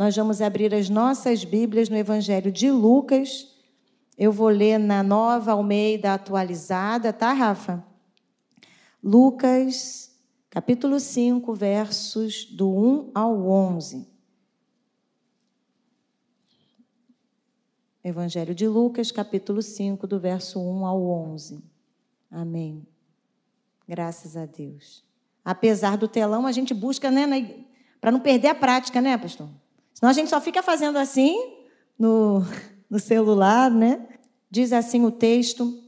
nós vamos abrir as nossas Bíblias no Evangelho de Lucas. Eu vou ler na nova Almeida atualizada, tá, Rafa? Lucas, capítulo 5, versos do 1 ao 11. Evangelho de Lucas, capítulo 5, do verso 1 ao 11. Amém. Graças a Deus. Apesar do telão, a gente busca, né, para não perder a prática, né, pastor? Senão a gente só fica fazendo assim no, no celular, né? Diz assim o texto: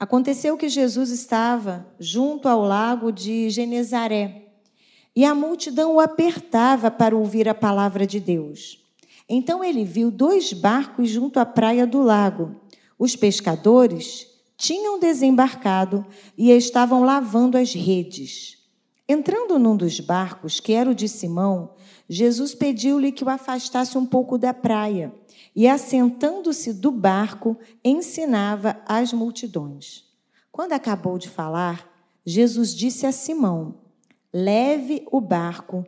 Aconteceu que Jesus estava junto ao lago de Genezaré e a multidão o apertava para ouvir a palavra de Deus. Então ele viu dois barcos junto à praia do lago. Os pescadores tinham desembarcado e estavam lavando as redes. Entrando num dos barcos, que era o de Simão, Jesus pediu-lhe que o afastasse um pouco da praia e, assentando-se do barco, ensinava as multidões. Quando acabou de falar, Jesus disse a Simão: Leve o barco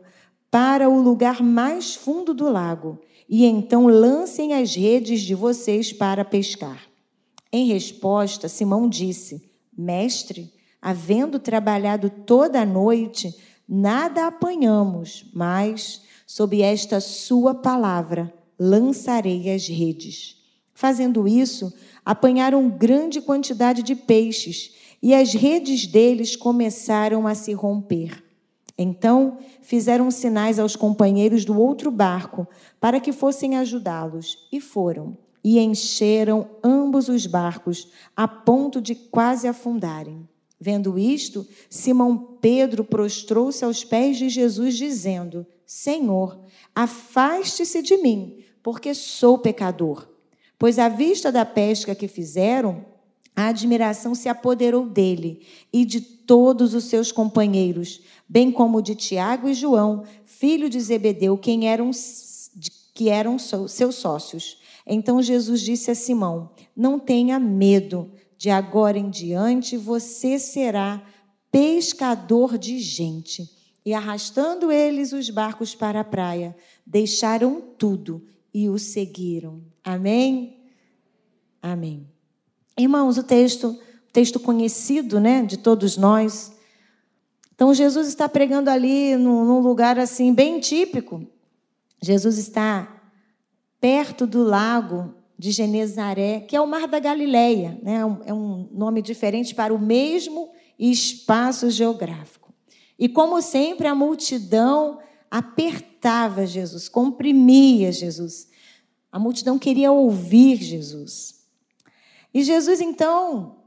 para o lugar mais fundo do lago e então lancem as redes de vocês para pescar. Em resposta, Simão disse: Mestre, havendo trabalhado toda a noite, nada apanhamos, mas, sob esta sua palavra, lançarei as redes. Fazendo isso, apanharam grande quantidade de peixes e as redes deles começaram a se romper. Então fizeram sinais aos companheiros do outro barco para que fossem ajudá-los, e foram, e encheram ambos os barcos, a ponto de quase afundarem. Vendo isto, Simão Pedro prostrou-se aos pés de Jesus, dizendo: Senhor, afaste-se de mim, porque sou pecador. Pois à vista da pesca que fizeram, a admiração se apoderou dele e de todos os seus companheiros, bem como de Tiago e João, filho de Zebedeu, quem eram, que eram seus sócios. Então Jesus disse a Simão: Não tenha medo, de agora em diante você será pescador de gente. E arrastando eles os barcos para a praia, deixaram tudo e o seguiram. Amém? Amém. Irmãos, o texto, texto conhecido, né, de todos nós. Então Jesus está pregando ali num, num lugar assim bem típico. Jesus está perto do lago de Genezaré, que é o Mar da Galileia, né? É um nome diferente para o mesmo espaço geográfico. E como sempre, a multidão apertava Jesus, comprimia Jesus. A multidão queria ouvir Jesus. E Jesus então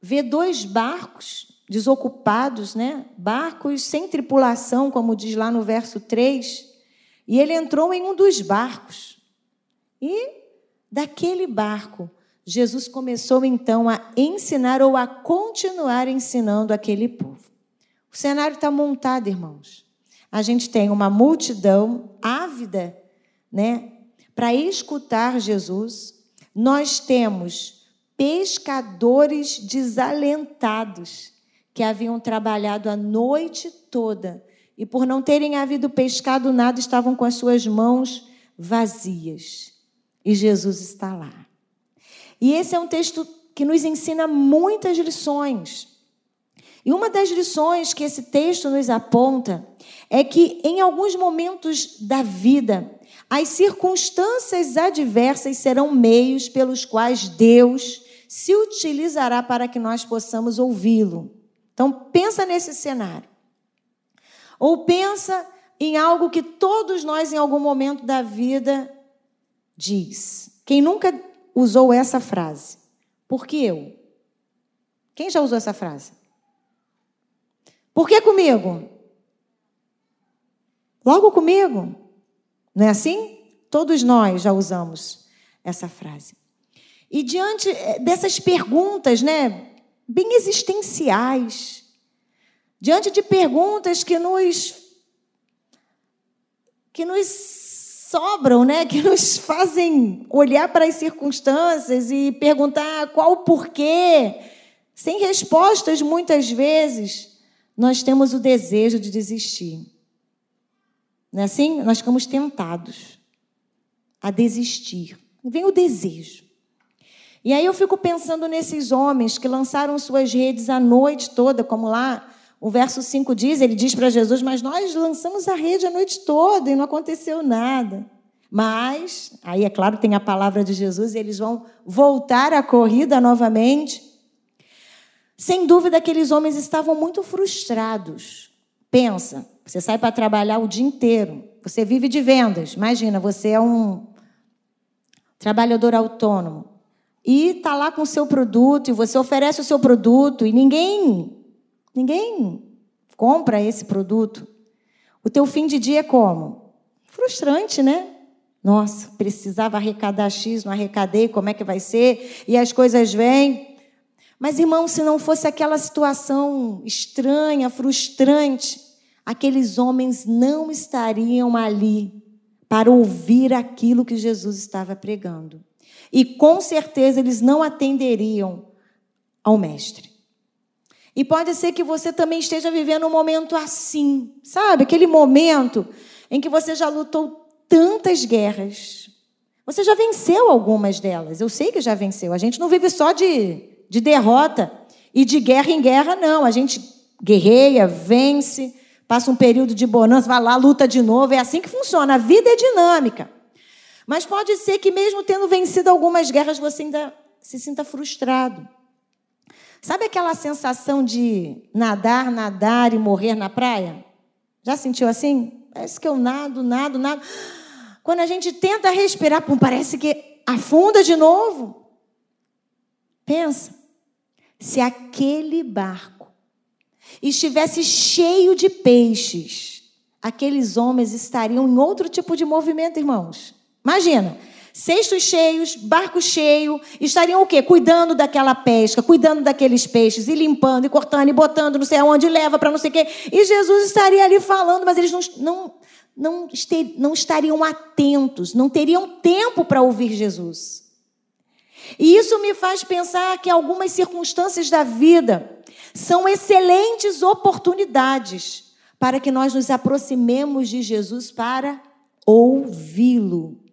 vê dois barcos desocupados, né? Barcos sem tripulação, como diz lá no verso 3. E ele entrou em um dos barcos. E daquele barco, Jesus começou então a ensinar ou a continuar ensinando aquele povo. O cenário está montado, irmãos a gente tem uma multidão ávida, né, para escutar Jesus. Nós temos pescadores desalentados que haviam trabalhado a noite toda e por não terem havido pescado nada estavam com as suas mãos vazias. E Jesus está lá. E esse é um texto que nos ensina muitas lições. E uma das lições que esse texto nos aponta é que em alguns momentos da vida, as circunstâncias adversas serão meios pelos quais Deus se utilizará para que nós possamos ouvi-lo. Então pensa nesse cenário. Ou pensa em algo que todos nós em algum momento da vida diz. Quem nunca usou essa frase? Por que eu? Quem já usou essa frase? Por que comigo? Logo comigo. Não é assim? Todos nós já usamos essa frase. E diante eh, dessas perguntas, né, bem existenciais, diante de perguntas que nos que nos sobram, né, que nos fazem olhar para as circunstâncias e perguntar qual o porquê, sem respostas muitas vezes nós temos o desejo de desistir. Não é assim? Nós ficamos tentados a desistir. Vem o desejo. E aí eu fico pensando nesses homens que lançaram suas redes a noite toda, como lá o verso 5 diz, ele diz para Jesus, mas nós lançamos a rede a noite toda e não aconteceu nada. Mas, aí é claro, tem a palavra de Jesus e eles vão voltar à corrida novamente. Sem dúvida, aqueles homens estavam muito frustrados. Pensa, você sai para trabalhar o dia inteiro, você vive de vendas. Imagina, você é um trabalhador autônomo e está lá com o seu produto e você oferece o seu produto e ninguém ninguém compra esse produto. O teu fim de dia é como? Frustrante, né? Nossa, precisava arrecadar X, não arrecadei, como é que vai ser? E as coisas vêm. Mas, irmão, se não fosse aquela situação estranha, frustrante, aqueles homens não estariam ali para ouvir aquilo que Jesus estava pregando. E com certeza eles não atenderiam ao Mestre. E pode ser que você também esteja vivendo um momento assim, sabe? Aquele momento em que você já lutou tantas guerras. Você já venceu algumas delas. Eu sei que já venceu. A gente não vive só de, de derrota e de guerra em guerra, não. A gente guerreia, vence, passa um período de bonança, vai lá, luta de novo. É assim que funciona. A vida é dinâmica. Mas pode ser que, mesmo tendo vencido algumas guerras, você ainda se sinta frustrado. Sabe aquela sensação de nadar, nadar e morrer na praia? Já sentiu assim? Parece que eu nado, nado, nado. Quando a gente tenta respirar, pum, parece que afunda de novo. Pensa, se aquele barco estivesse cheio de peixes, aqueles homens estariam em outro tipo de movimento, irmãos. Imagina, cestos cheios, barco cheio, estariam o quê? Cuidando daquela pesca, cuidando daqueles peixes, e limpando, e cortando, e botando, não sei aonde, leva para não sei o quê. E Jesus estaria ali falando, mas eles não, não, não, não estariam atentos, não teriam tempo para ouvir Jesus. E isso me faz pensar que algumas circunstâncias da vida são excelentes oportunidades para que nós nos aproximemos de Jesus para ouvi-lo.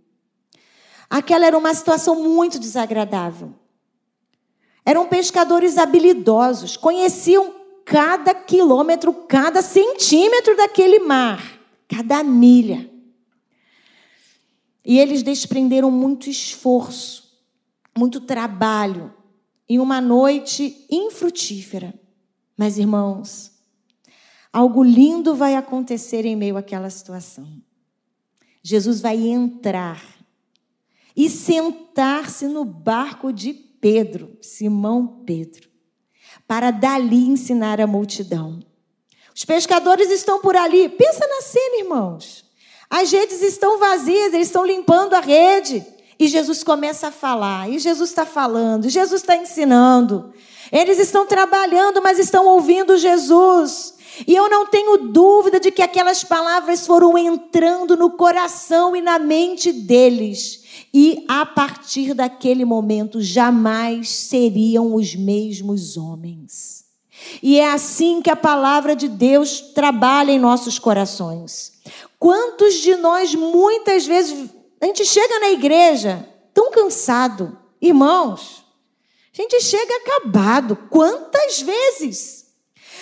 Aquela era uma situação muito desagradável. Eram pescadores habilidosos, conheciam cada quilômetro, cada centímetro daquele mar, cada milha. E eles desprenderam muito esforço, muito trabalho, em uma noite infrutífera. Mas, irmãos, algo lindo vai acontecer em meio àquela situação. Jesus vai entrar e sentar-se no barco de Pedro, Simão Pedro, para dali ensinar a multidão. Os pescadores estão por ali. Pensa na cena, irmãos. As redes estão vazias, eles estão limpando a rede. E Jesus começa a falar. E Jesus está falando, Jesus está ensinando. Eles estão trabalhando, mas estão ouvindo Jesus. E eu não tenho dúvida de que aquelas palavras foram entrando no coração e na mente deles. E a partir daquele momento jamais seriam os mesmos homens. E é assim que a palavra de Deus trabalha em nossos corações. Quantos de nós, muitas vezes, a gente chega na igreja tão cansado, irmãos, a gente chega acabado. Quantas vezes?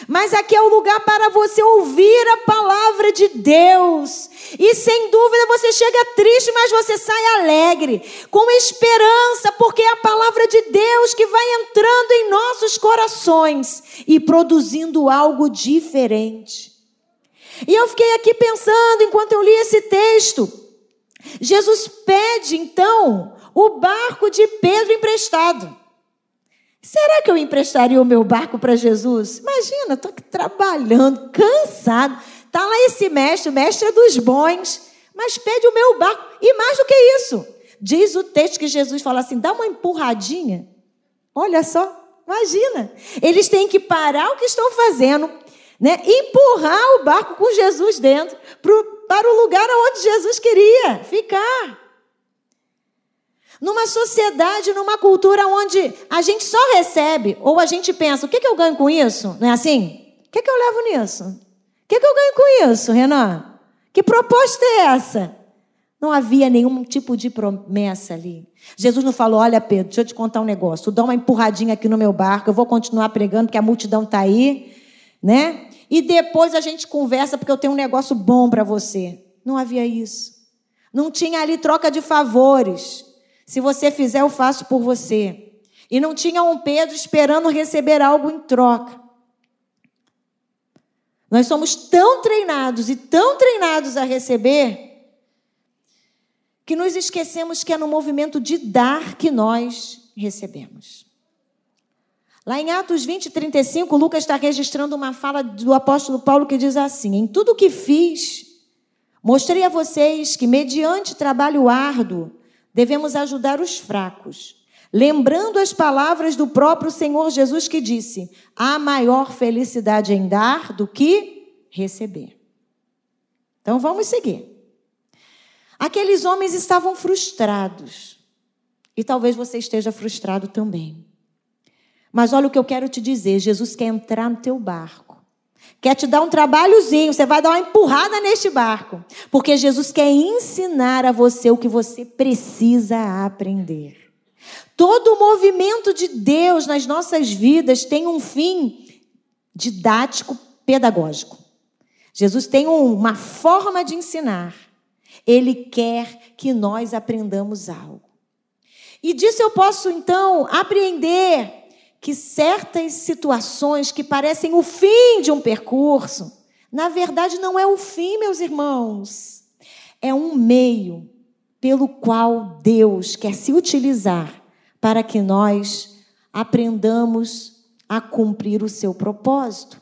Mas aqui é o lugar para você ouvir a palavra de Deus. E sem dúvida você chega triste, mas você sai alegre, com esperança, porque é a palavra de Deus que vai entrando em nossos corações e produzindo algo diferente. E eu fiquei aqui pensando enquanto eu li esse texto. Jesus pede então o barco de Pedro emprestado. Será que eu emprestaria o meu barco para Jesus? Imagina, estou aqui trabalhando, cansado. Está lá esse mestre, o mestre é dos bons, mas pede o meu barco. E mais do que isso, diz o texto que Jesus fala assim: dá uma empurradinha. Olha só, imagina. Eles têm que parar o que estão fazendo, né? empurrar o barco com Jesus dentro para o lugar onde Jesus queria ficar. Numa sociedade, numa cultura onde a gente só recebe, ou a gente pensa, o que, que eu ganho com isso? Não é assim? O que, que eu levo nisso? O que, que eu ganho com isso, Renan? Que proposta é essa? Não havia nenhum tipo de promessa ali. Jesus não falou: Olha, Pedro, deixa eu te contar um negócio. Dá uma empurradinha aqui no meu barco, eu vou continuar pregando, porque a multidão está aí, né? E depois a gente conversa, porque eu tenho um negócio bom para você. Não havia isso. Não tinha ali troca de favores. Se você fizer, eu faço por você. E não tinha um Pedro esperando receber algo em troca. Nós somos tão treinados e tão treinados a receber que nos esquecemos que é no movimento de dar que nós recebemos. Lá em Atos 20, 35, Lucas está registrando uma fala do apóstolo Paulo que diz assim: Em tudo que fiz, mostrei a vocês que, mediante trabalho árduo, devemos ajudar os fracos, lembrando as palavras do próprio Senhor Jesus que disse: há maior felicidade em dar do que receber. Então vamos seguir. Aqueles homens estavam frustrados. E talvez você esteja frustrado também. Mas olha o que eu quero te dizer: Jesus quer entrar no teu barco. Quer te dar um trabalhozinho, você vai dar uma empurrada neste barco. Porque Jesus quer ensinar a você o que você precisa aprender. Todo o movimento de Deus nas nossas vidas tem um fim didático, pedagógico. Jesus tem uma forma de ensinar. Ele quer que nós aprendamos algo. E disso eu posso então apreender que certas situações que parecem o fim de um percurso, na verdade não é o fim, meus irmãos. É um meio pelo qual Deus quer se utilizar para que nós aprendamos a cumprir o seu propósito.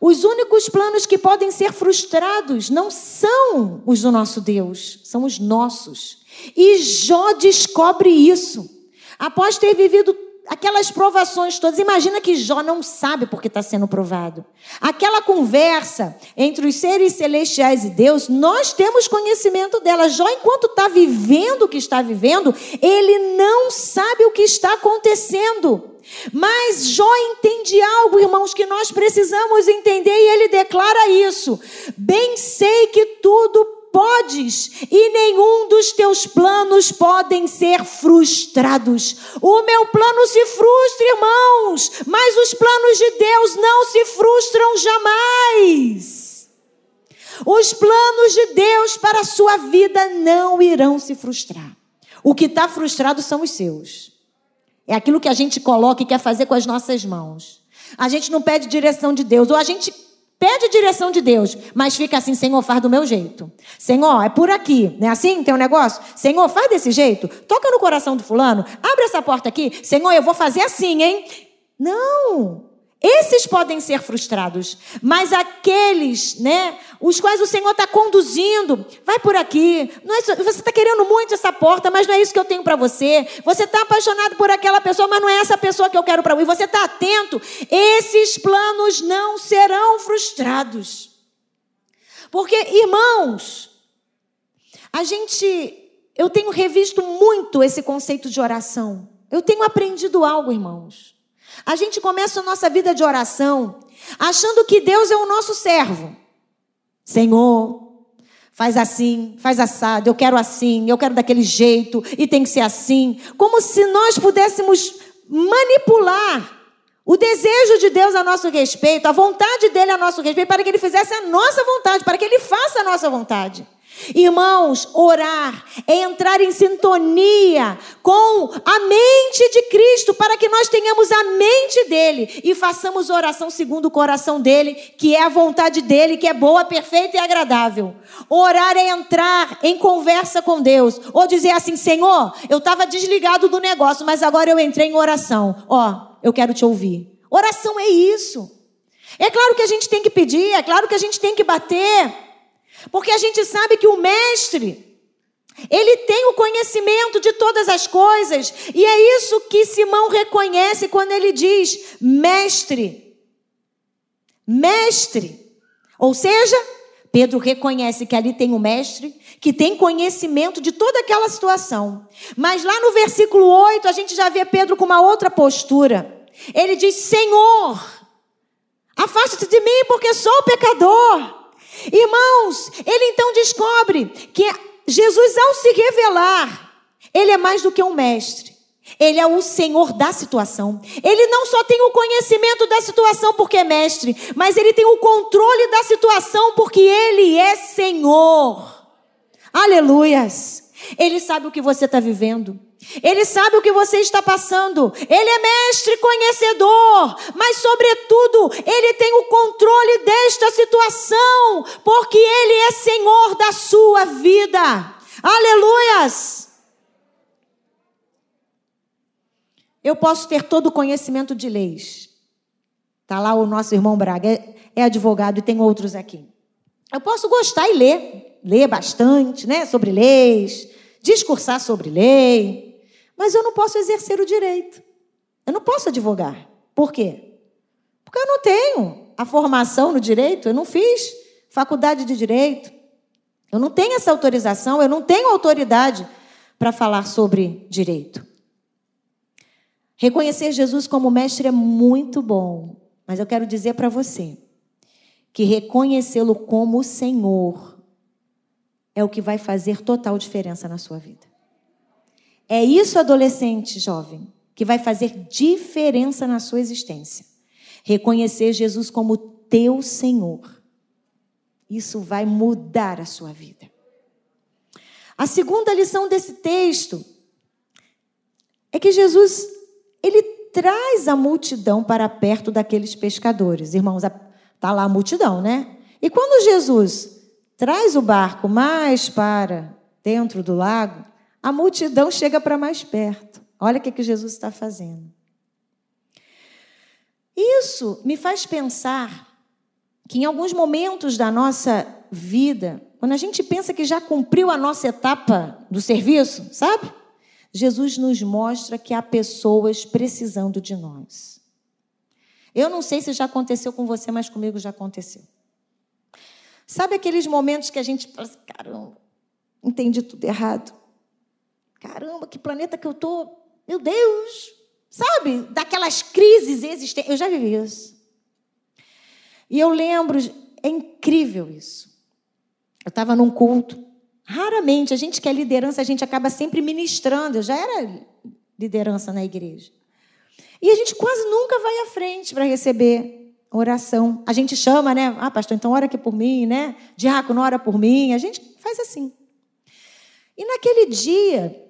Os únicos planos que podem ser frustrados não são os do nosso Deus, são os nossos. E Jó descobre isso. Após ter vivido aquelas provações todas. Imagina que Jó não sabe porque está sendo provado. Aquela conversa entre os seres celestiais e Deus, nós temos conhecimento dela. Jó, enquanto está vivendo o que está vivendo, ele não sabe o que está acontecendo. Mas Jó entende algo, irmãos, que nós precisamos entender, e ele declara isso: Bem sei que tudo podes, e nenhum dos teus planos podem ser frustrados. O meu plano se frustra, irmãos, mas os planos de Deus não se frustram jamais. Os planos de Deus para a sua vida não irão se frustrar. O que está frustrado são os seus. É aquilo que a gente coloca e quer fazer com as nossas mãos. A gente não pede direção de Deus, ou a gente pede direção de Deus, mas fica assim, Senhor, faz do meu jeito. Senhor, é por aqui, não é assim? Tem um negócio? Senhor, faz desse jeito. Toca no coração do fulano, abre essa porta aqui. Senhor, eu vou fazer assim, hein? Não. Esses podem ser frustrados, mas aqueles, né, os quais o Senhor está conduzindo, vai por aqui. É, você está querendo muito essa porta, mas não é isso que eu tenho para você. Você está apaixonado por aquela pessoa, mas não é essa pessoa que eu quero para você. Você está atento. Esses planos não serão frustrados, porque irmãos, a gente, eu tenho revisto muito esse conceito de oração. Eu tenho aprendido algo, irmãos. A gente começa a nossa vida de oração achando que Deus é o nosso servo. Senhor, faz assim, faz assado, eu quero assim, eu quero daquele jeito e tem que ser assim. Como se nós pudéssemos manipular o desejo de Deus a nosso respeito, a vontade dele a nosso respeito, para que ele fizesse a nossa vontade, para que ele faça a nossa vontade. Irmãos, orar é entrar em sintonia com a mente de Cristo, para que nós tenhamos a mente dele e façamos oração segundo o coração dele, que é a vontade dele, que é boa, perfeita e agradável. Orar é entrar em conversa com Deus, ou dizer assim: Senhor, eu estava desligado do negócio, mas agora eu entrei em oração. Ó, oh, eu quero te ouvir. Oração é isso. É claro que a gente tem que pedir, é claro que a gente tem que bater. Porque a gente sabe que o mestre, ele tem o conhecimento de todas as coisas, e é isso que Simão reconhece quando ele diz: mestre. Mestre. Ou seja, Pedro reconhece que ali tem o mestre, que tem conhecimento de toda aquela situação. Mas lá no versículo 8, a gente já vê Pedro com uma outra postura. Ele diz: Senhor, afaste-se de mim, porque sou pecador. Irmãos, ele então descobre que Jesus, ao se revelar, ele é mais do que um mestre. Ele é o Senhor da situação. Ele não só tem o conhecimento da situação porque é mestre, mas ele tem o controle da situação porque ele é Senhor. Aleluias. Ele sabe o que você está vivendo. Ele sabe o que você está passando. Ele é mestre conhecedor, mas, sobretudo, ele tem o controle desta situação, porque ele é senhor da sua vida. Aleluias! Eu posso ter todo o conhecimento de leis. Está lá o nosso irmão Braga, é, é advogado e tem outros aqui. Eu posso gostar e ler, ler bastante, né, sobre leis, discursar sobre lei, mas eu não posso exercer o direito. Eu não posso advogar. Por quê? Porque eu não tenho a formação no direito, eu não fiz faculdade de direito. Eu não tenho essa autorização, eu não tenho autoridade para falar sobre direito. Reconhecer Jesus como mestre é muito bom, mas eu quero dizer para você que reconhecê-lo como Senhor é o que vai fazer total diferença na sua vida. É isso, adolescente jovem, que vai fazer diferença na sua existência. Reconhecer Jesus como teu Senhor. Isso vai mudar a sua vida. A segunda lição desse texto é que Jesus ele traz a multidão para perto daqueles pescadores. Irmãos, está lá a multidão, né? E quando Jesus traz o barco mais para dentro do lago, a multidão chega para mais perto. Olha o que, que Jesus está fazendo. Isso me faz pensar que em alguns momentos da nossa vida, quando a gente pensa que já cumpriu a nossa etapa do serviço, sabe? Jesus nos mostra que há pessoas precisando de nós. Eu não sei se já aconteceu com você, mas comigo já aconteceu. Sabe aqueles momentos que a gente fala assim, caramba, entendi tudo errado. Caramba, que planeta que eu tô. Meu Deus! Sabe? Daquelas crises existentes. Eu já vivi isso. E eu lembro, é incrível isso. Eu estava num culto Raramente, a gente que é liderança, a gente acaba sempre ministrando. Eu já era liderança na igreja. E a gente quase nunca vai à frente para receber oração. A gente chama, né? Ah, pastor, então ora aqui por mim, né? Diácono, ora por mim. A gente faz assim. E naquele dia,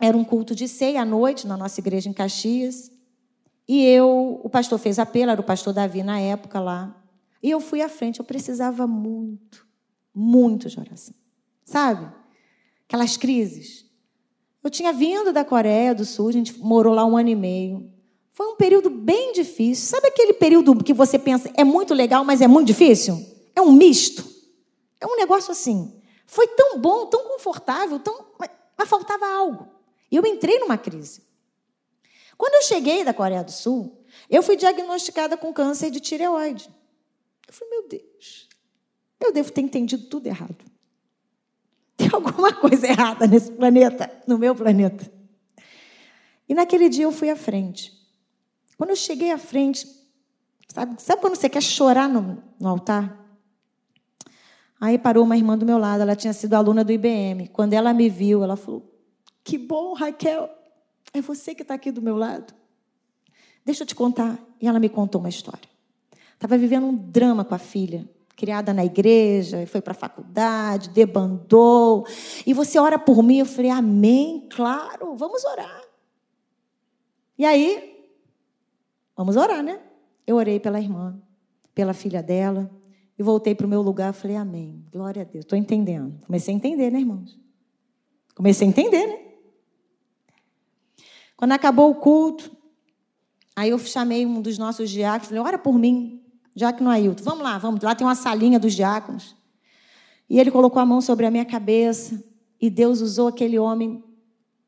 era um culto de ceia à noite na nossa igreja em Caxias. E eu, o pastor fez apelo, era o pastor Davi na época lá. E eu fui à frente, eu precisava muito, muito de oração. Sabe? Aquelas crises. Eu tinha vindo da Coreia do Sul, a gente morou lá um ano e meio. Foi um período bem difícil. Sabe aquele período que você pensa é muito legal, mas é muito difícil? É um misto. É um negócio assim. Foi tão bom, tão confortável, tão... mas faltava algo. E eu entrei numa crise. Quando eu cheguei da Coreia do Sul, eu fui diagnosticada com câncer de tireoide. Eu falei, meu Deus, eu devo ter entendido tudo errado. Tem alguma coisa errada nesse planeta, no meu planeta. E naquele dia eu fui à frente. Quando eu cheguei à frente, sabe, sabe quando você quer chorar no, no altar? Aí parou uma irmã do meu lado, ela tinha sido aluna do IBM. Quando ela me viu, ela falou: Que bom, Raquel, é você que está aqui do meu lado. Deixa eu te contar. E ela me contou uma história. Estava vivendo um drama com a filha criada na igreja, foi para a faculdade, debandou. E você ora por mim? Eu falei, amém, claro, vamos orar. E aí, vamos orar, né? Eu orei pela irmã, pela filha dela, e voltei para o meu lugar. Falei, amém, glória a Deus, estou entendendo. Comecei a entender, né, irmãos? Comecei a entender, né? Quando acabou o culto, aí eu chamei um dos nossos diáconos, falei, ora por mim. Diácono Ailton, vamos lá, vamos lá, tem uma salinha dos diáconos. E ele colocou a mão sobre a minha cabeça, e Deus usou aquele homem,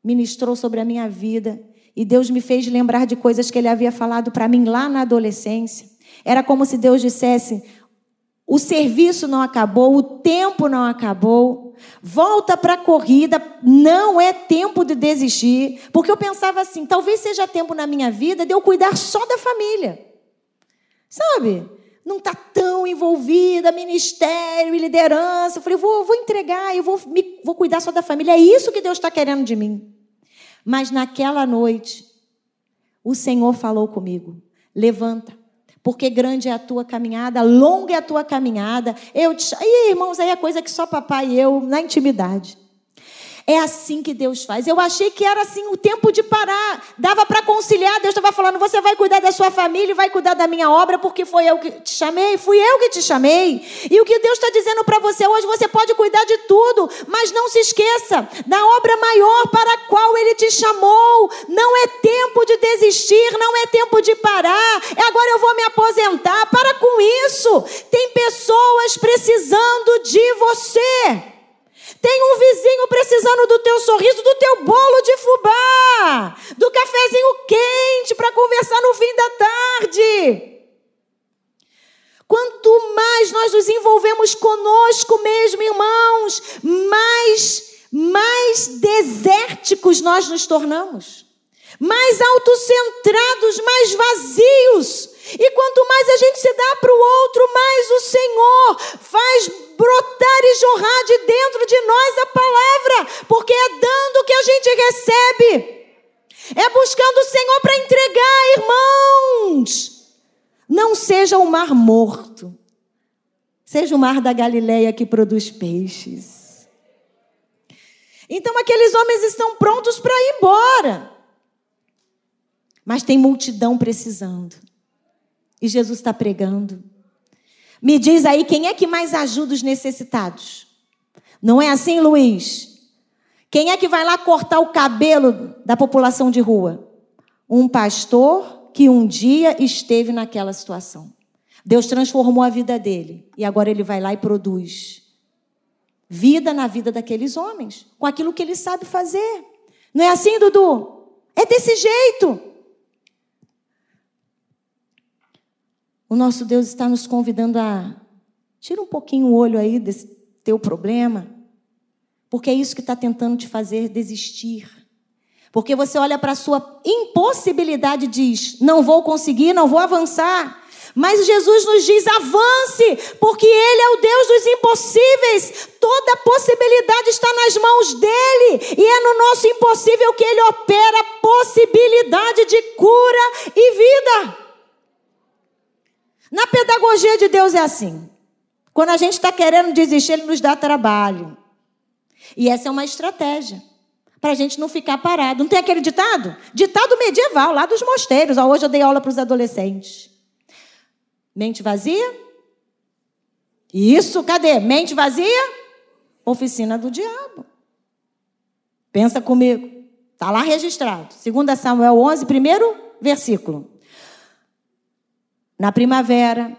ministrou sobre a minha vida, e Deus me fez lembrar de coisas que ele havia falado para mim lá na adolescência. Era como se Deus dissesse: o serviço não acabou, o tempo não acabou. Volta para a corrida, não é tempo de desistir. Porque eu pensava assim: talvez seja tempo na minha vida de eu cuidar só da família. Sabe? não está tão envolvida, ministério e liderança. Eu falei, vou, vou entregar, eu vou, me, vou cuidar só da família. É isso que Deus está querendo de mim. Mas naquela noite, o Senhor falou comigo: levanta, porque grande é a tua caminhada, longa é a tua caminhada. Eu te... Irmãos, aí é coisa que só papai e eu, na intimidade. É assim que Deus faz. Eu achei que era assim o tempo de parar. Dava para conciliar. Deus estava falando: você vai cuidar da sua família vai cuidar da minha obra, porque foi eu que te chamei. Fui eu que te chamei. E o que Deus está dizendo para você hoje, você pode cuidar de tudo, mas não se esqueça da obra maior para a qual Ele te chamou. Não é tempo de desistir, não é tempo de parar. É agora eu vou me aposentar. Para com isso. Tem pessoas precisando de você. Tem um vizinho precisando do teu sorriso, do teu bolo de fubá, do cafezinho quente para conversar no fim da tarde. Quanto mais nós nos envolvemos conosco mesmo, irmãos, mais mais desérticos nós nos tornamos, mais autocentrados, mais vazios. E quanto mais a gente se dá para o outro, mais o Senhor faz brotar e jorrar de dentro de nós a palavra, porque é dando que a gente recebe. É buscando o Senhor para entregar, irmãos. Não seja o mar morto. Seja o mar da Galileia que produz peixes. Então aqueles homens estão prontos para ir embora. Mas tem multidão precisando. E Jesus está pregando. Me diz aí quem é que mais ajuda os necessitados? Não é assim, Luiz? Quem é que vai lá cortar o cabelo da população de rua? Um pastor que um dia esteve naquela situação. Deus transformou a vida dele e agora ele vai lá e produz vida na vida daqueles homens, com aquilo que ele sabe fazer. Não é assim, Dudu? É desse jeito. O nosso Deus está nos convidando a tira um pouquinho o olho aí desse teu problema, porque é isso que está tentando te fazer desistir. Porque você olha para a sua impossibilidade e diz: não vou conseguir, não vou avançar. Mas Jesus nos diz: avance, porque Ele é o Deus dos impossíveis. Toda possibilidade está nas mãos dele, e é no nosso impossível que Ele opera possibilidade de cura e vida. Na pedagogia de Deus é assim. Quando a gente está querendo desistir, Ele nos dá trabalho. E essa é uma estratégia. Para a gente não ficar parado. Não tem aquele ditado? Ditado medieval, lá dos mosteiros. Hoje eu dei aula para os adolescentes. Mente vazia? Isso, cadê? Mente vazia? Oficina do diabo. Pensa comigo. Está lá registrado. 2 Samuel 11, primeiro versículo na primavera,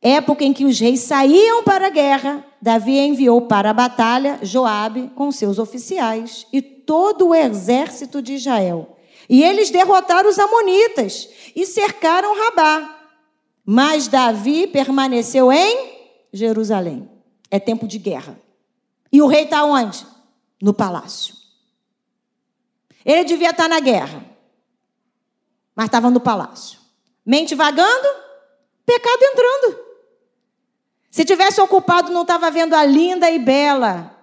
época em que os reis saíam para a guerra, Davi enviou para a batalha Joabe com seus oficiais e todo o exército de Israel. E eles derrotaram os amonitas e cercaram Rabá. Mas Davi permaneceu em Jerusalém. É tempo de guerra. E o rei está onde? No palácio. Ele devia estar na guerra, mas estava no palácio. Mente vagando, pecado entrando. Se tivesse ocupado, não estava vendo a linda e bela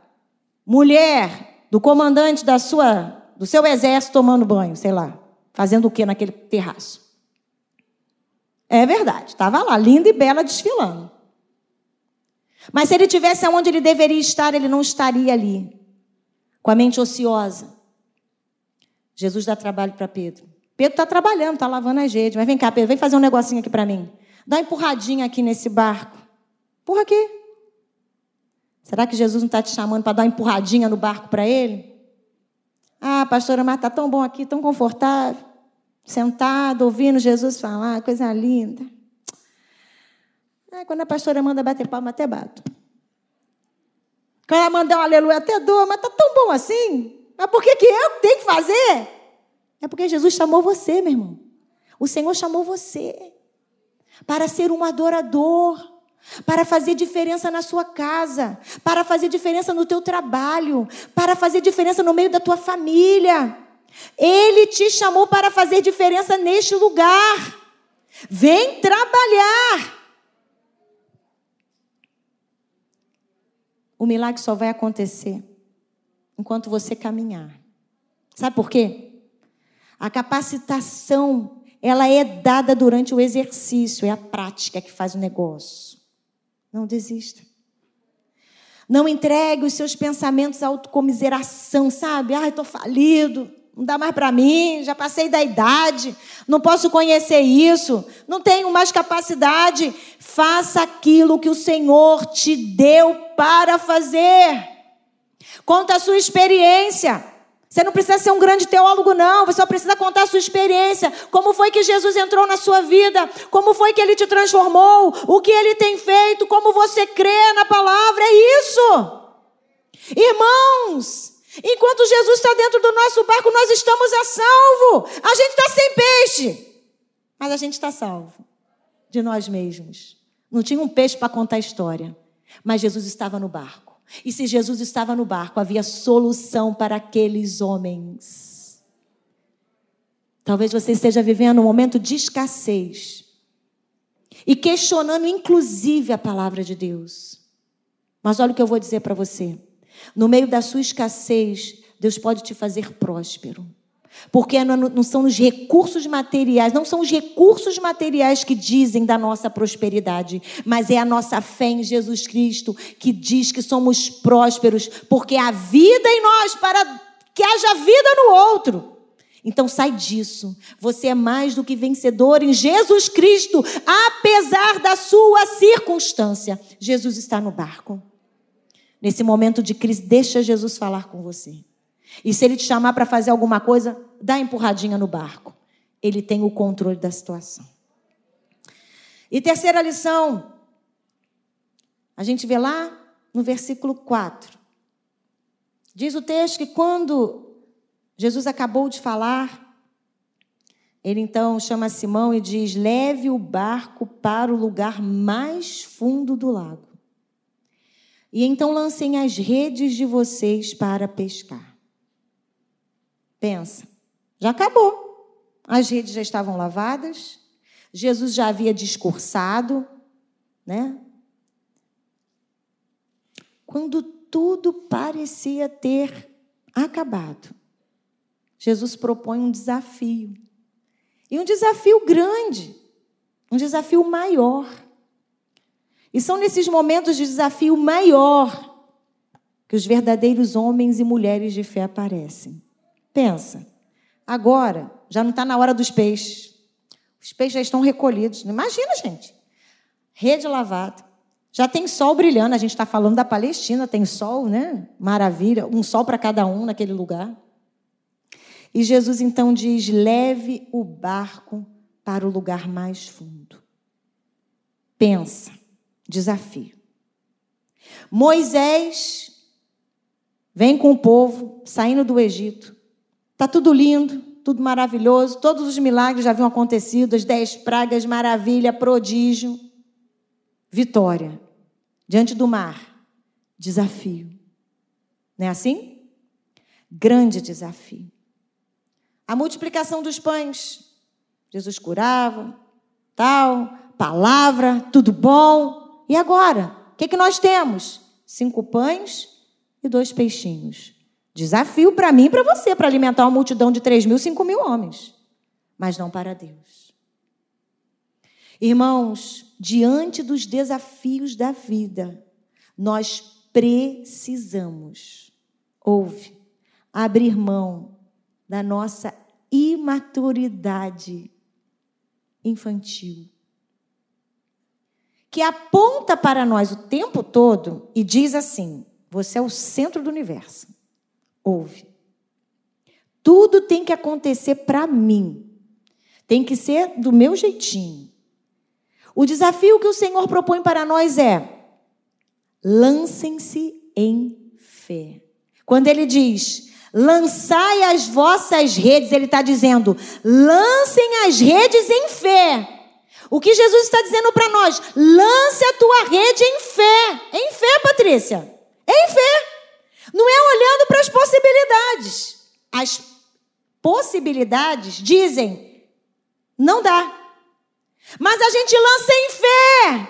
mulher do comandante da sua, do seu exército tomando banho, sei lá, fazendo o que naquele terraço? É verdade, estava lá, linda e bela desfilando. Mas se ele tivesse onde ele deveria estar, ele não estaria ali, com a mente ociosa. Jesus dá trabalho para Pedro. Pedro está trabalhando, está lavando as redes. Mas vem cá, Pedro, vem fazer um negocinho aqui para mim. Dá uma empurradinha aqui nesse barco. Empurra aqui. Será que Jesus não está te chamando para dar uma empurradinha no barco para ele? Ah, pastora, mas está tão bom aqui, tão confortável. Sentado, ouvindo Jesus falar, coisa linda. Ah, quando a pastora manda bater palma, até bato. Quando ela manda um aleluia, até dou, mas está tão bom assim. Mas por que, que eu tenho que fazer? É porque Jesus chamou você, meu irmão. O Senhor chamou você para ser um adorador, para fazer diferença na sua casa, para fazer diferença no teu trabalho, para fazer diferença no meio da tua família. Ele te chamou para fazer diferença neste lugar. Vem trabalhar. O milagre só vai acontecer enquanto você caminhar. Sabe por quê? A capacitação, ela é dada durante o exercício, é a prática que faz o negócio. Não desista. Não entregue os seus pensamentos à autocomiseração, sabe? Ai, estou falido, não dá mais para mim, já passei da idade, não posso conhecer isso, não tenho mais capacidade. Faça aquilo que o Senhor te deu para fazer. Conta a sua experiência. Você não precisa ser um grande teólogo, não. Você só precisa contar a sua experiência. Como foi que Jesus entrou na sua vida? Como foi que ele te transformou? O que ele tem feito? Como você crê na palavra? É isso. Irmãos, enquanto Jesus está dentro do nosso barco, nós estamos a salvo. A gente está sem peixe, mas a gente está salvo de nós mesmos. Não tinha um peixe para contar a história, mas Jesus estava no barco. E se Jesus estava no barco, havia solução para aqueles homens. Talvez você esteja vivendo um momento de escassez e questionando, inclusive, a palavra de Deus. Mas olha o que eu vou dizer para você: no meio da sua escassez, Deus pode te fazer próspero. Porque não são os recursos materiais, não são os recursos materiais que dizem da nossa prosperidade, mas é a nossa fé em Jesus Cristo que diz que somos prósperos, porque há vida em nós para que haja vida no outro. Então sai disso. Você é mais do que vencedor em Jesus Cristo, apesar da sua circunstância. Jesus está no barco. Nesse momento de crise, deixa Jesus falar com você. E se ele te chamar para fazer alguma coisa, dá empurradinha no barco. Ele tem o controle da situação. E terceira lição, a gente vê lá no versículo 4. Diz o texto que quando Jesus acabou de falar, ele então chama Simão e diz: leve o barco para o lugar mais fundo do lago. E então lancem as redes de vocês para pescar. Pensa, já acabou. As redes já estavam lavadas, Jesus já havia discursado, né? Quando tudo parecia ter acabado, Jesus propõe um desafio. E um desafio grande, um desafio maior. E são nesses momentos de desafio maior que os verdadeiros homens e mulheres de fé aparecem. Pensa, agora já não está na hora dos peixes. Os peixes já estão recolhidos. Imagina, gente. Rede lavada. Já tem sol brilhando. A gente está falando da Palestina, tem sol, né? Maravilha. Um sol para cada um naquele lugar. E Jesus então diz: leve o barco para o lugar mais fundo. Pensa, desafio. Moisés vem com o povo saindo do Egito. Está tudo lindo, tudo maravilhoso, todos os milagres já haviam acontecido, as dez pragas, maravilha, prodígio, vitória. Diante do mar, desafio. Não é assim? Grande desafio. A multiplicação dos pães. Jesus curava, tal, palavra, tudo bom. E agora? O que, que nós temos? Cinco pães e dois peixinhos. Desafio para mim e para você, para alimentar uma multidão de 3 mil, 5 mil homens. Mas não para Deus. Irmãos, diante dos desafios da vida, nós precisamos, ouve, abrir mão da nossa imaturidade infantil. Que aponta para nós o tempo todo e diz assim: você é o centro do universo. Ouve. Tudo tem que acontecer para mim. Tem que ser do meu jeitinho. O desafio que o Senhor propõe para nós é: lancem-se em fé. Quando ele diz, lançai as vossas redes, ele está dizendo, lancem as redes em fé. O que Jesus está dizendo para nós? Lance a tua rede em fé. Em fé, Patrícia. Em fé. Não é olhando para as possibilidades. As possibilidades dizem, não dá. Mas a gente lança em fé.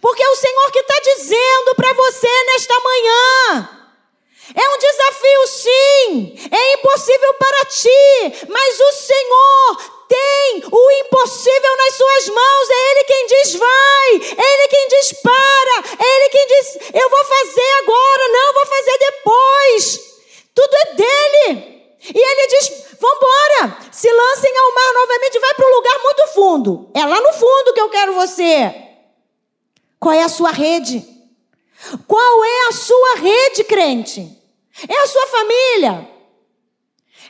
Porque é o Senhor que está dizendo para você nesta manhã. É um desafio, sim. É impossível para ti. Mas o Senhor tem o impossível nas suas mãos. É Ele quem diz vai. Ele quem diz para. Ele quem diz eu vou fazer agora. Não, vou fazer depois. Tudo é dele. E Ele diz vambora. Se lancem ao mar novamente. Vai para um lugar muito fundo. É lá no fundo que eu quero você. Qual é a sua rede? Qual é a sua rede, crente? É a sua família.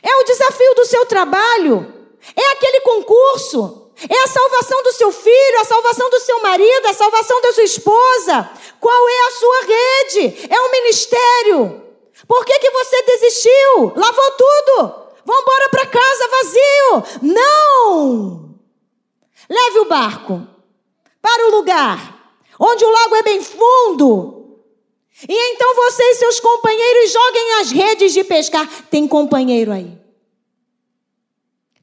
É o desafio do seu trabalho. É aquele concurso. É a salvação do seu filho, a salvação do seu marido, a salvação da sua esposa. Qual é a sua rede? É o ministério. Por que, que você desistiu? Lavou tudo. Vamos embora para casa vazio. Não! Leve o barco para o lugar onde o lago é bem fundo, e então você e seus companheiros joguem as redes de pescar. Tem companheiro aí.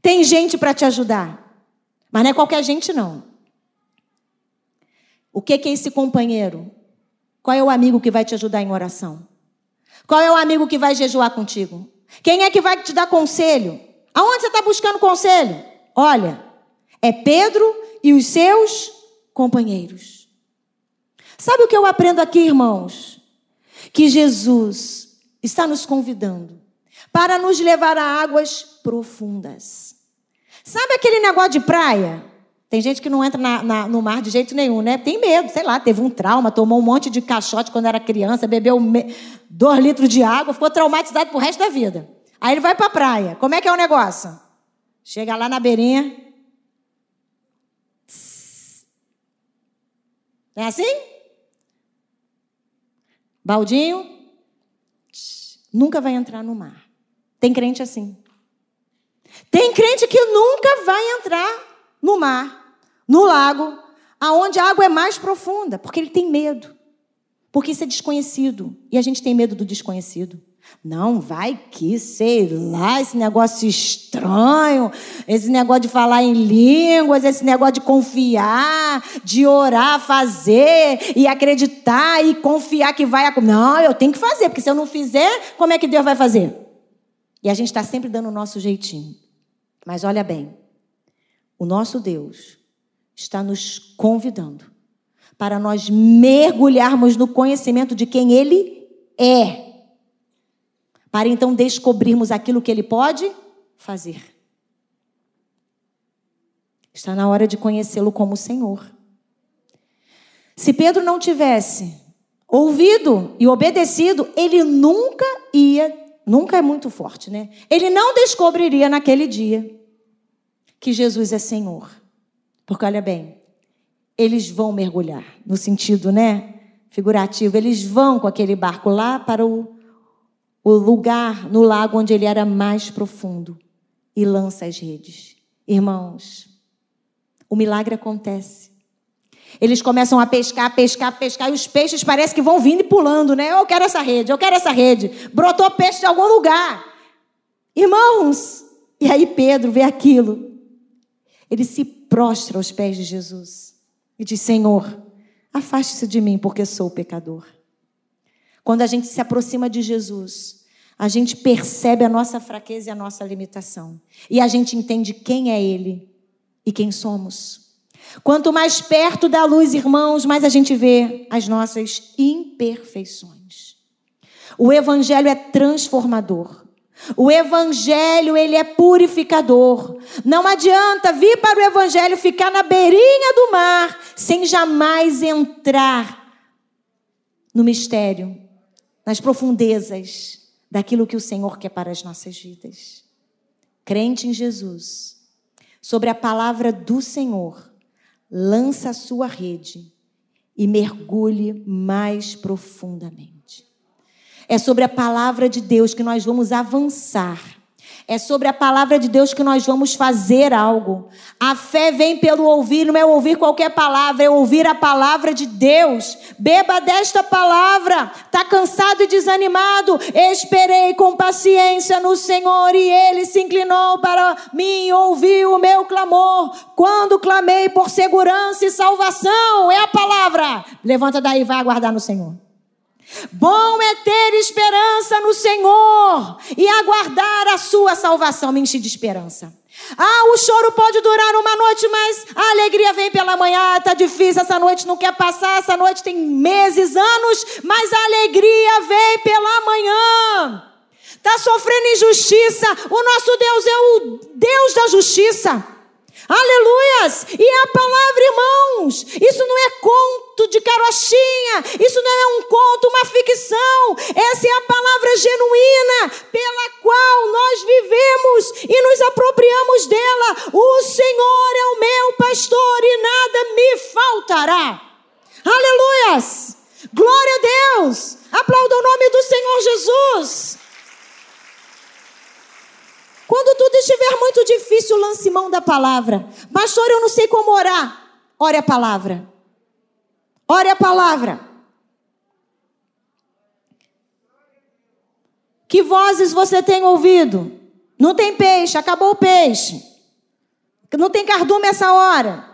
Tem gente para te ajudar. Mas não é qualquer gente, não. O que é esse companheiro? Qual é o amigo que vai te ajudar em oração? Qual é o amigo que vai jejuar contigo? Quem é que vai te dar conselho? Aonde você está buscando conselho? Olha, é Pedro e os seus companheiros. Sabe o que eu aprendo aqui, irmãos? que Jesus está nos convidando para nos levar a águas profundas. Sabe aquele negócio de praia? Tem gente que não entra na, na, no mar de jeito nenhum, né? Tem medo, sei lá, teve um trauma, tomou um monte de caixote quando era criança, bebeu me... dois litros de água, ficou traumatizado pro resto da vida. Aí ele vai para a praia. Como é que é o negócio? Chega lá na beirinha. É assim? Baldinho nunca vai entrar no mar. Tem crente assim. Tem crente que nunca vai entrar no mar, no lago, aonde a água é mais profunda, porque ele tem medo. Porque isso é desconhecido. E a gente tem medo do desconhecido. Não, vai que, sei lá, esse negócio estranho, esse negócio de falar em línguas, esse negócio de confiar, de orar, fazer e acreditar e confiar que vai. Não, eu tenho que fazer, porque se eu não fizer, como é que Deus vai fazer? E a gente está sempre dando o nosso jeitinho. Mas olha bem, o nosso Deus está nos convidando para nós mergulharmos no conhecimento de quem Ele é para então descobrirmos aquilo que Ele pode fazer. Está na hora de conhecê-lo como Senhor. Se Pedro não tivesse ouvido e obedecido, ele nunca ia, nunca é muito forte, né? Ele não descobriria naquele dia que Jesus é Senhor. Porque olha bem, eles vão mergulhar, no sentido, né, figurativo, eles vão com aquele barco lá para o o lugar no lago onde ele era mais profundo e lança as redes. Irmãos, o milagre acontece. Eles começam a pescar, pescar, pescar, e os peixes parecem que vão vindo e pulando, né? Eu quero essa rede, eu quero essa rede. Brotou peixe de algum lugar. Irmãos, e aí Pedro vê aquilo. Ele se prostra aos pés de Jesus e diz: Senhor, afaste-se de mim, porque sou pecador. Quando a gente se aproxima de Jesus, a gente percebe a nossa fraqueza e a nossa limitação. E a gente entende quem é Ele e quem somos. Quanto mais perto da luz, irmãos, mais a gente vê as nossas imperfeições. O evangelho é transformador. O evangelho, ele é purificador. Não adianta vir para o evangelho ficar na beirinha do mar sem jamais entrar no mistério nas profundezas daquilo que o Senhor quer para as nossas vidas. Crente em Jesus, sobre a palavra do Senhor, lança a sua rede e mergulhe mais profundamente. É sobre a palavra de Deus que nós vamos avançar. É sobre a palavra de Deus que nós vamos fazer algo. A fé vem pelo ouvir, não é ouvir qualquer palavra, é ouvir a palavra de Deus. Beba desta palavra. Está cansado e desanimado? Esperei com paciência no Senhor e ele se inclinou para mim ouviu o meu clamor. Quando clamei por segurança e salvação, é a palavra. Levanta daí, vai aguardar no Senhor. Bom é ter esperança no Senhor e aguardar a sua salvação. Me enche de esperança. Ah, o choro pode durar uma noite, mas a alegria vem pela manhã. Tá difícil, essa noite não quer passar, essa noite tem meses, anos, mas a alegria vem pela manhã. Tá sofrendo injustiça. O nosso Deus é o Deus da justiça. Aleluias! E é a palavra, irmãos, isso não é conto de carochinha, isso não é um conto, uma ficção. Essa é a palavra genuína pela qual nós vivemos e nos apropriamos dela. O Senhor é o meu pastor e nada me faltará. Aleluias! Glória a Deus! Aplauda o nome do Senhor Jesus. Quando tudo estiver muito difícil, lance mão da palavra. Pastor, eu não sei como orar. Ore a palavra. Ore a palavra. Que vozes você tem ouvido? Não tem peixe, acabou o peixe. Não tem cardume essa hora.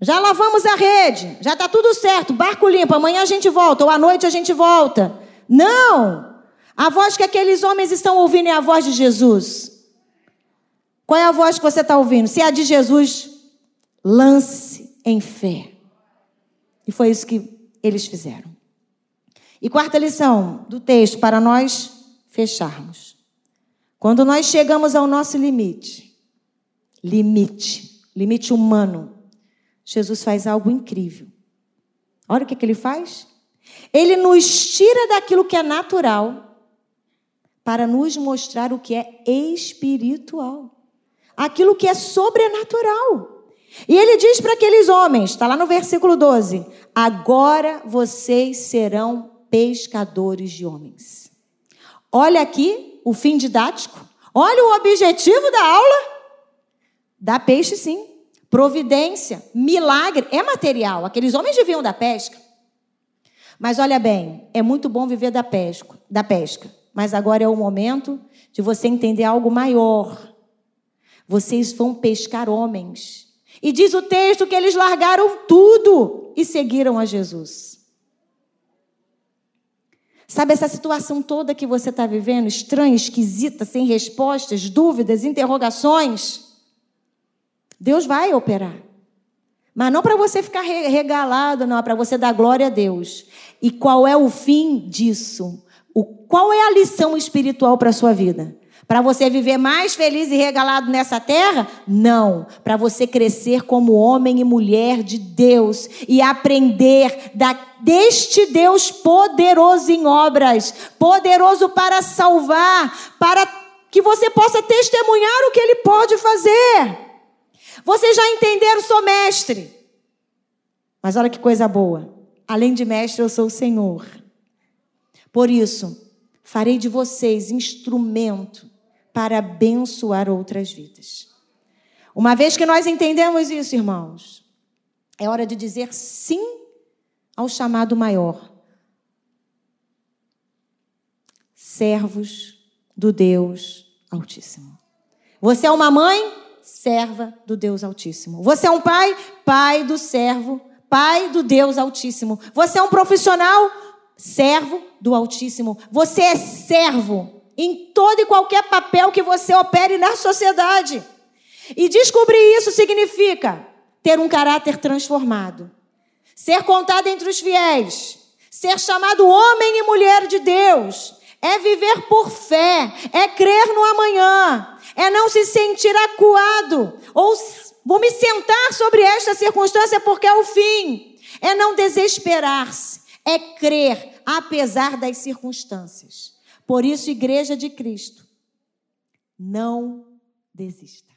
Já lavamos a rede, já está tudo certo, barco limpo, amanhã a gente volta, ou à noite a gente volta. Não! A voz que aqueles homens estão ouvindo é a voz de Jesus. Qual é a voz que você está ouvindo? Se é a de Jesus, lance em fé. E foi isso que eles fizeram. E quarta lição do texto, para nós fecharmos. Quando nós chegamos ao nosso limite, limite, limite humano, Jesus faz algo incrível. Olha o que, que ele faz. Ele nos tira daquilo que é natural para nos mostrar o que é espiritual, aquilo que é sobrenatural. E ele diz para aqueles homens, está lá no versículo 12: agora vocês serão pescadores de homens. Olha aqui o fim didático, olha o objetivo da aula. Dá peixe, sim. Providência, milagre, é material. Aqueles homens viviam da pesca. Mas olha bem, é muito bom viver da pesca, da pesca. Mas agora é o momento de você entender algo maior. Vocês vão pescar homens. E diz o texto que eles largaram tudo e seguiram a Jesus. Sabe essa situação toda que você está vivendo, estranha, esquisita, sem respostas, dúvidas, interrogações? Deus vai operar. Mas não para você ficar regalado, não, é para você dar glória a Deus. E qual é o fim disso? O, qual é a lição espiritual para a sua vida? Para você viver mais feliz e regalado nessa terra? Não. Para você crescer como homem e mulher de Deus e aprender da, deste Deus poderoso em obras, poderoso para salvar, para que você possa testemunhar o que ele pode fazer. Vocês já entenderam, sou mestre. Mas olha que coisa boa. Além de mestre, eu sou o Senhor. Por isso, farei de vocês instrumento para abençoar outras vidas. Uma vez que nós entendemos isso, irmãos, é hora de dizer sim ao chamado maior. Servos do Deus Altíssimo. Você é uma mãe? Serva do Deus Altíssimo. Você é um pai? Pai do servo, pai do Deus Altíssimo. Você é um profissional? Servo do Altíssimo. Você é servo em todo e qualquer papel que você opere na sociedade. E descobrir isso significa ter um caráter transformado, ser contado entre os fiéis, ser chamado homem e mulher de Deus, é viver por fé, é crer no amanhã, é não se sentir acuado ou vou me sentar sobre esta circunstância porque é o fim, é não desesperar-se, é crer apesar das circunstâncias. Por isso, Igreja de Cristo, não desista.